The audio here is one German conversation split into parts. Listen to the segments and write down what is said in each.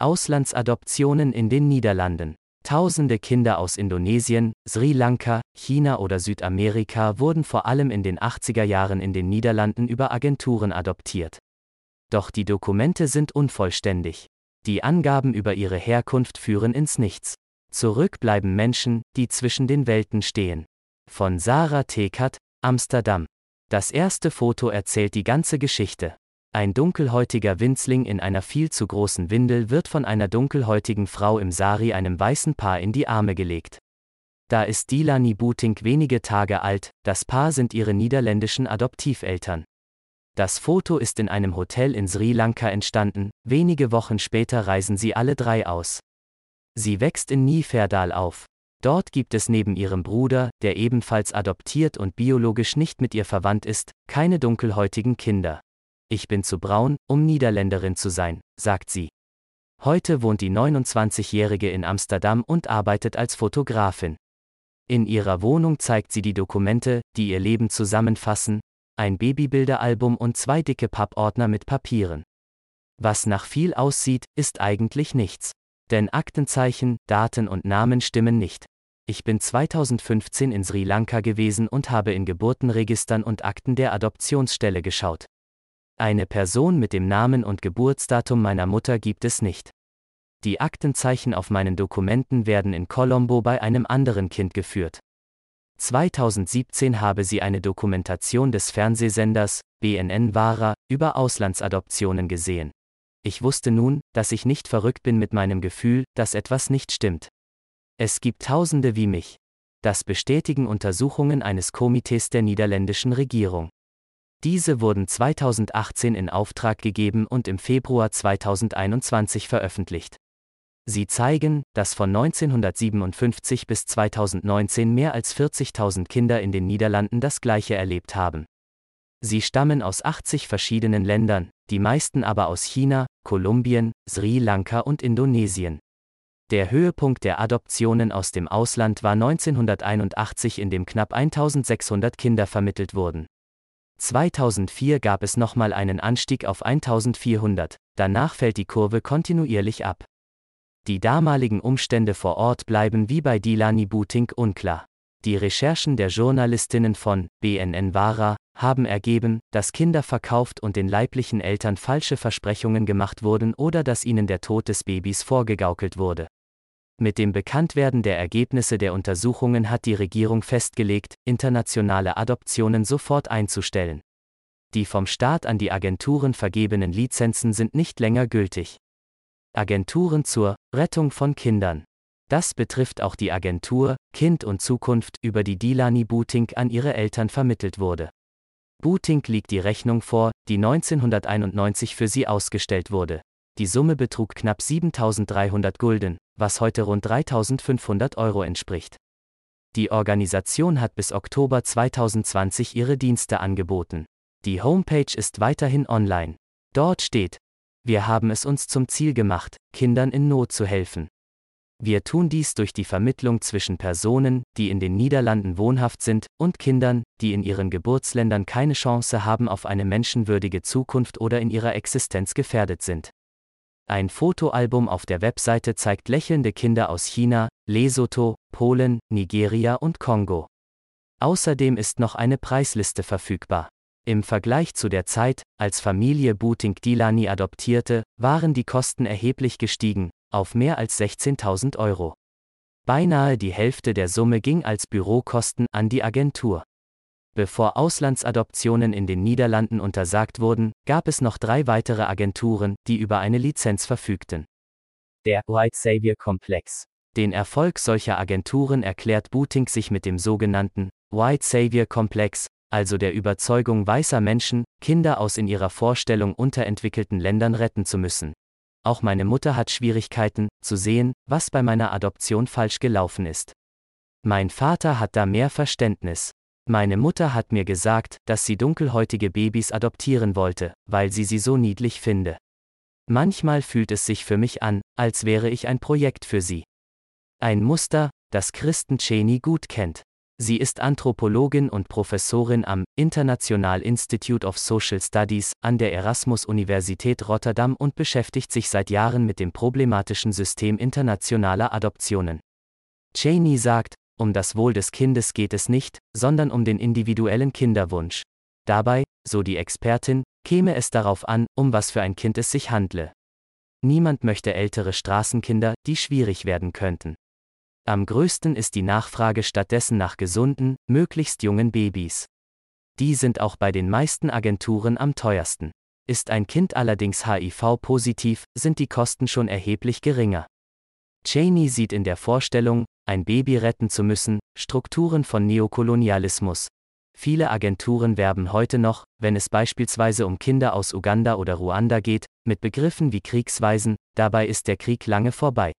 Auslandsadoptionen in den Niederlanden. Tausende Kinder aus Indonesien, Sri Lanka, China oder Südamerika wurden vor allem in den 80er Jahren in den Niederlanden über Agenturen adoptiert. Doch die Dokumente sind unvollständig. Die Angaben über ihre Herkunft führen ins Nichts. Zurück bleiben Menschen, die zwischen den Welten stehen. Von Sarah Tekert, Amsterdam. Das erste Foto erzählt die ganze Geschichte. Ein dunkelhäutiger Winzling in einer viel zu großen Windel wird von einer dunkelhäutigen Frau im Sari einem weißen Paar in die Arme gelegt. Da ist Dilani Butink wenige Tage alt, das Paar sind ihre niederländischen Adoptiveltern. Das Foto ist in einem Hotel in Sri Lanka entstanden, wenige Wochen später reisen sie alle drei aus. Sie wächst in Niferdal auf. Dort gibt es neben ihrem Bruder, der ebenfalls adoptiert und biologisch nicht mit ihr verwandt ist, keine dunkelhäutigen Kinder. Ich bin zu braun, um Niederländerin zu sein, sagt sie. Heute wohnt die 29-Jährige in Amsterdam und arbeitet als Fotografin. In ihrer Wohnung zeigt sie die Dokumente, die ihr Leben zusammenfassen, ein Babybilderalbum und zwei dicke Pappordner mit Papieren. Was nach viel aussieht, ist eigentlich nichts. Denn Aktenzeichen, Daten und Namen stimmen nicht. Ich bin 2015 in Sri Lanka gewesen und habe in Geburtenregistern und Akten der Adoptionsstelle geschaut. Eine Person mit dem Namen und Geburtsdatum meiner Mutter gibt es nicht. Die Aktenzeichen auf meinen Dokumenten werden in Colombo bei einem anderen Kind geführt. 2017 habe sie eine Dokumentation des Fernsehsenders BNN Vara über Auslandsadoptionen gesehen. Ich wusste nun, dass ich nicht verrückt bin mit meinem Gefühl, dass etwas nicht stimmt. Es gibt Tausende wie mich. Das bestätigen Untersuchungen eines Komitees der niederländischen Regierung. Diese wurden 2018 in Auftrag gegeben und im Februar 2021 veröffentlicht. Sie zeigen, dass von 1957 bis 2019 mehr als 40.000 Kinder in den Niederlanden das Gleiche erlebt haben. Sie stammen aus 80 verschiedenen Ländern, die meisten aber aus China, Kolumbien, Sri Lanka und Indonesien. Der Höhepunkt der Adoptionen aus dem Ausland war 1981, in dem knapp 1600 Kinder vermittelt wurden. 2004 gab es nochmal einen Anstieg auf 1400, danach fällt die Kurve kontinuierlich ab. Die damaligen Umstände vor Ort bleiben wie bei Dilani Butink unklar. Die Recherchen der Journalistinnen von BNN Vara haben ergeben, dass Kinder verkauft und den leiblichen Eltern falsche Versprechungen gemacht wurden oder dass ihnen der Tod des Babys vorgegaukelt wurde. Mit dem Bekanntwerden der Ergebnisse der Untersuchungen hat die Regierung festgelegt, internationale Adoptionen sofort einzustellen. Die vom Staat an die Agenturen vergebenen Lizenzen sind nicht länger gültig. Agenturen zur Rettung von Kindern. Das betrifft auch die Agentur Kind und Zukunft, über die Dilani Butink an ihre Eltern vermittelt wurde. Butink liegt die Rechnung vor, die 1991 für sie ausgestellt wurde. Die Summe betrug knapp 7300 Gulden, was heute rund 3500 Euro entspricht. Die Organisation hat bis Oktober 2020 ihre Dienste angeboten. Die Homepage ist weiterhin online. Dort steht, wir haben es uns zum Ziel gemacht, Kindern in Not zu helfen. Wir tun dies durch die Vermittlung zwischen Personen, die in den Niederlanden wohnhaft sind, und Kindern, die in ihren Geburtsländern keine Chance haben auf eine menschenwürdige Zukunft oder in ihrer Existenz gefährdet sind. Ein Fotoalbum auf der Webseite zeigt lächelnde Kinder aus China, Lesotho, Polen, Nigeria und Kongo. Außerdem ist noch eine Preisliste verfügbar. Im Vergleich zu der Zeit, als Familie Buting Dilani adoptierte, waren die Kosten erheblich gestiegen, auf mehr als 16.000 Euro. Beinahe die Hälfte der Summe ging als Bürokosten an die Agentur. Bevor Auslandsadoptionen in den Niederlanden untersagt wurden, gab es noch drei weitere Agenturen, die über eine Lizenz verfügten. Der White Savior Komplex. Den Erfolg solcher Agenturen erklärt Booting sich mit dem sogenannten White Savior Komplex, also der Überzeugung weißer Menschen, Kinder aus in ihrer Vorstellung unterentwickelten Ländern retten zu müssen. Auch meine Mutter hat Schwierigkeiten, zu sehen, was bei meiner Adoption falsch gelaufen ist. Mein Vater hat da mehr Verständnis. Meine Mutter hat mir gesagt, dass sie dunkelhäutige Babys adoptieren wollte, weil sie sie so niedlich finde. Manchmal fühlt es sich für mich an, als wäre ich ein Projekt für sie. Ein Muster, das Kristen Cheney gut kennt. Sie ist Anthropologin und Professorin am International Institute of Social Studies an der Erasmus-Universität Rotterdam und beschäftigt sich seit Jahren mit dem problematischen System internationaler Adoptionen. Cheney sagt, um das Wohl des Kindes geht es nicht, sondern um den individuellen Kinderwunsch. Dabei, so die Expertin, käme es darauf an, um was für ein Kind es sich handle. Niemand möchte ältere Straßenkinder, die schwierig werden könnten. Am größten ist die Nachfrage stattdessen nach gesunden, möglichst jungen Babys. Die sind auch bei den meisten Agenturen am teuersten. Ist ein Kind allerdings HIV-positiv, sind die Kosten schon erheblich geringer. Cheney sieht in der Vorstellung, ein Baby retten zu müssen, Strukturen von Neokolonialismus. Viele Agenturen werben heute noch, wenn es beispielsweise um Kinder aus Uganda oder Ruanda geht, mit Begriffen wie Kriegsweisen, dabei ist der Krieg lange vorbei.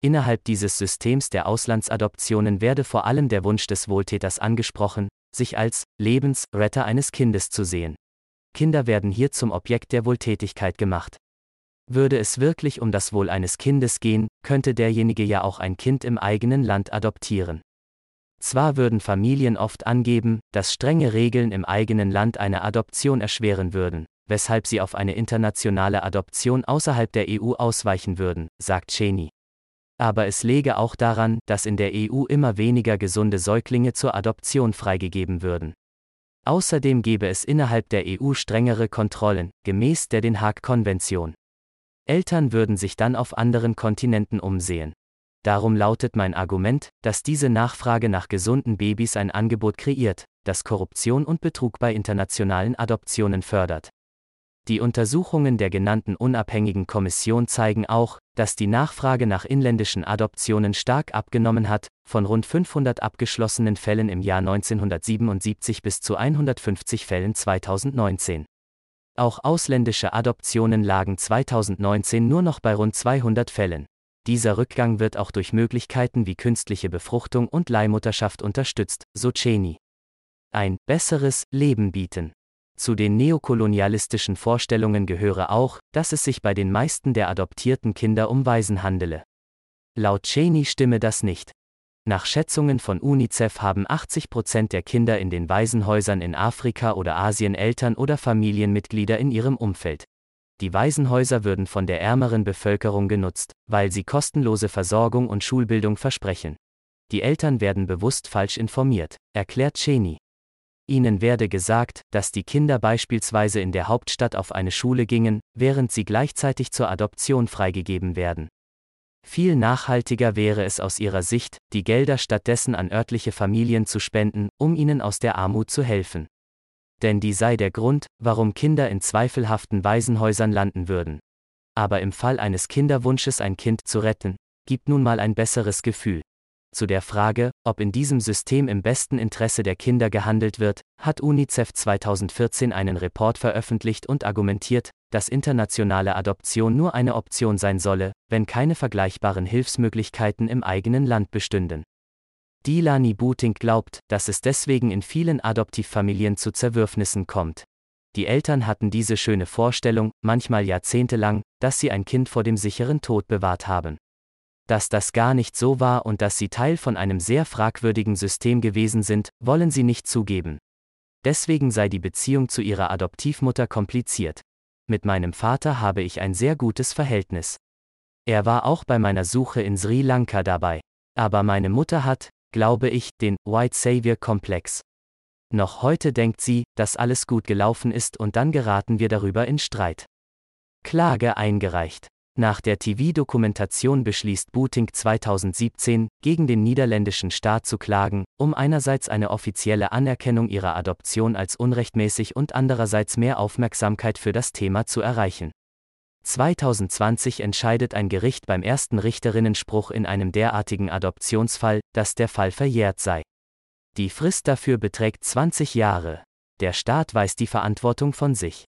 Innerhalb dieses Systems der Auslandsadoptionen werde vor allem der Wunsch des Wohltäters angesprochen, sich als Lebensretter eines Kindes zu sehen. Kinder werden hier zum Objekt der Wohltätigkeit gemacht. Würde es wirklich um das Wohl eines Kindes gehen, könnte derjenige ja auch ein Kind im eigenen Land adoptieren. Zwar würden Familien oft angeben, dass strenge Regeln im eigenen Land eine Adoption erschweren würden, weshalb sie auf eine internationale Adoption außerhalb der EU ausweichen würden, sagt Cheney. Aber es läge auch daran, dass in der EU immer weniger gesunde Säuglinge zur Adoption freigegeben würden. Außerdem gäbe es innerhalb der EU strengere Kontrollen, gemäß der Den Haag-Konvention. Eltern würden sich dann auf anderen Kontinenten umsehen. Darum lautet mein Argument, dass diese Nachfrage nach gesunden Babys ein Angebot kreiert, das Korruption und Betrug bei internationalen Adoptionen fördert. Die Untersuchungen der genannten unabhängigen Kommission zeigen auch, dass die Nachfrage nach inländischen Adoptionen stark abgenommen hat, von rund 500 abgeschlossenen Fällen im Jahr 1977 bis zu 150 Fällen 2019. Auch ausländische Adoptionen lagen 2019 nur noch bei rund 200 Fällen. Dieser Rückgang wird auch durch Möglichkeiten wie künstliche Befruchtung und Leihmutterschaft unterstützt, so Cheney. Ein besseres Leben bieten. Zu den neokolonialistischen Vorstellungen gehöre auch, dass es sich bei den meisten der adoptierten Kinder um Waisen handele. Laut Cheney stimme das nicht. Nach Schätzungen von UNICEF haben 80 Prozent der Kinder in den Waisenhäusern in Afrika oder Asien Eltern oder Familienmitglieder in ihrem Umfeld. Die Waisenhäuser würden von der ärmeren Bevölkerung genutzt, weil sie kostenlose Versorgung und Schulbildung versprechen. Die Eltern werden bewusst falsch informiert, erklärt Cheney. Ihnen werde gesagt, dass die Kinder beispielsweise in der Hauptstadt auf eine Schule gingen, während sie gleichzeitig zur Adoption freigegeben werden. Viel nachhaltiger wäre es aus ihrer Sicht, die Gelder stattdessen an örtliche Familien zu spenden, um ihnen aus der Armut zu helfen. Denn die sei der Grund, warum Kinder in zweifelhaften Waisenhäusern landen würden. Aber im Fall eines Kinderwunsches ein Kind zu retten, gibt nun mal ein besseres Gefühl. Zu der Frage, ob in diesem System im besten Interesse der Kinder gehandelt wird, hat UNICEF 2014 einen Report veröffentlicht und argumentiert, dass internationale Adoption nur eine Option sein solle, wenn keine vergleichbaren Hilfsmöglichkeiten im eigenen Land bestünden. Dilani Booting glaubt, dass es deswegen in vielen Adoptivfamilien zu Zerwürfnissen kommt. Die Eltern hatten diese schöne Vorstellung, manchmal jahrzehntelang, dass sie ein Kind vor dem sicheren Tod bewahrt haben dass das gar nicht so war und dass sie Teil von einem sehr fragwürdigen System gewesen sind, wollen sie nicht zugeben. Deswegen sei die Beziehung zu ihrer Adoptivmutter kompliziert. Mit meinem Vater habe ich ein sehr gutes Verhältnis. Er war auch bei meiner Suche in Sri Lanka dabei. Aber meine Mutter hat, glaube ich, den White Savior Komplex. Noch heute denkt sie, dass alles gut gelaufen ist und dann geraten wir darüber in Streit. Klage eingereicht. Nach der TV-Dokumentation beschließt Booting 2017, gegen den niederländischen Staat zu klagen, um einerseits eine offizielle Anerkennung ihrer Adoption als unrechtmäßig und andererseits mehr Aufmerksamkeit für das Thema zu erreichen. 2020 entscheidet ein Gericht beim ersten Richterinnenspruch in einem derartigen Adoptionsfall, dass der Fall verjährt sei. Die Frist dafür beträgt 20 Jahre. Der Staat weist die Verantwortung von sich.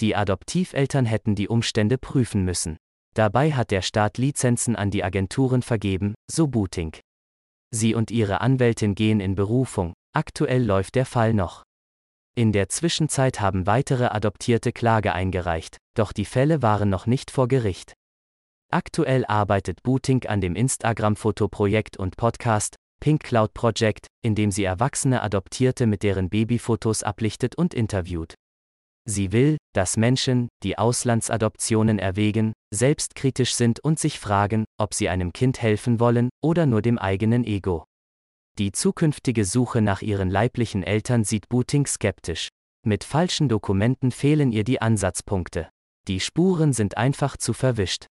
Die Adoptiveltern hätten die Umstände prüfen müssen. Dabei hat der Staat Lizenzen an die Agenturen vergeben, so Booting. Sie und ihre Anwältin gehen in Berufung, aktuell läuft der Fall noch. In der Zwischenzeit haben weitere Adoptierte Klage eingereicht, doch die Fälle waren noch nicht vor Gericht. Aktuell arbeitet Booting an dem Instagram-Fotoprojekt und Podcast Pink Cloud Project, in dem sie erwachsene Adoptierte mit deren Babyfotos ablichtet und interviewt. Sie will, dass Menschen, die Auslandsadoptionen erwägen, selbstkritisch sind und sich fragen, ob sie einem Kind helfen wollen oder nur dem eigenen Ego. Die zukünftige Suche nach ihren leiblichen Eltern sieht Booting skeptisch. Mit falschen Dokumenten fehlen ihr die Ansatzpunkte. Die Spuren sind einfach zu verwischt.